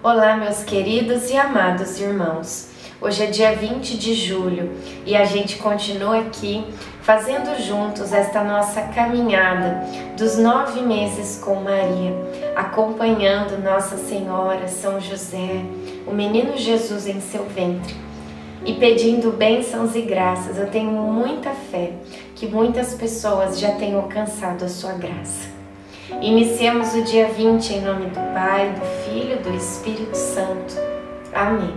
Olá, meus queridos e amados irmãos. Hoje é dia 20 de julho e a gente continua aqui fazendo juntos esta nossa caminhada dos nove meses com Maria, acompanhando Nossa Senhora, São José, o menino Jesus em seu ventre e pedindo bênçãos e graças. Eu tenho muita fé que muitas pessoas já tenham alcançado a sua graça. Iniciemos o dia 20 em nome do Pai, do Filho e do Espírito Santo. Amém.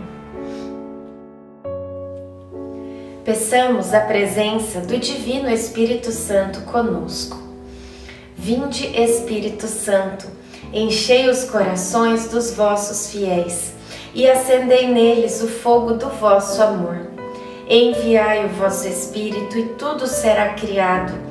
Peçamos a presença do Divino Espírito Santo conosco. Vinde, Espírito Santo, enchei os corações dos vossos fiéis e acendei neles o fogo do vosso amor. Enviai o vosso Espírito e tudo será criado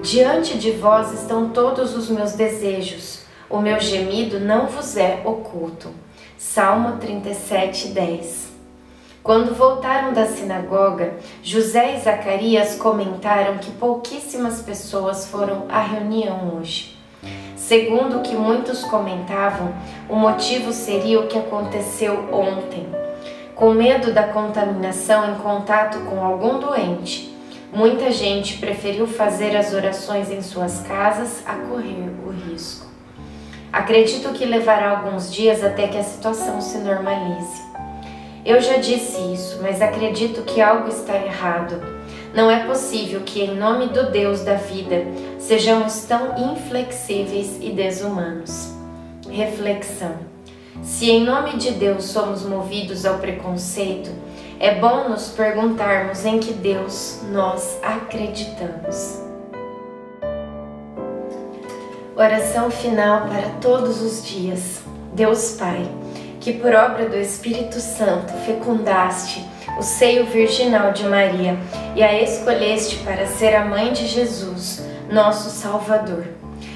diante de vós estão todos os meus desejos, o meu gemido não vos é oculto. Salmo 37, 10. Quando voltaram da sinagoga, José e Zacarias comentaram que pouquíssimas pessoas foram à reunião hoje. Segundo o que muitos comentavam, o motivo seria o que aconteceu ontem. Com medo da contaminação em contato com algum doente, Muita gente preferiu fazer as orações em suas casas a correr o risco. Acredito que levará alguns dias até que a situação se normalize. Eu já disse isso, mas acredito que algo está errado. Não é possível que, em nome do Deus da vida, sejamos tão inflexíveis e desumanos. Reflexão: se em nome de Deus somos movidos ao preconceito, é bom nos perguntarmos em que Deus nós acreditamos. Oração final para todos os dias. Deus Pai, que por obra do Espírito Santo fecundaste o seio virginal de Maria e a escolheste para ser a mãe de Jesus, nosso Salvador.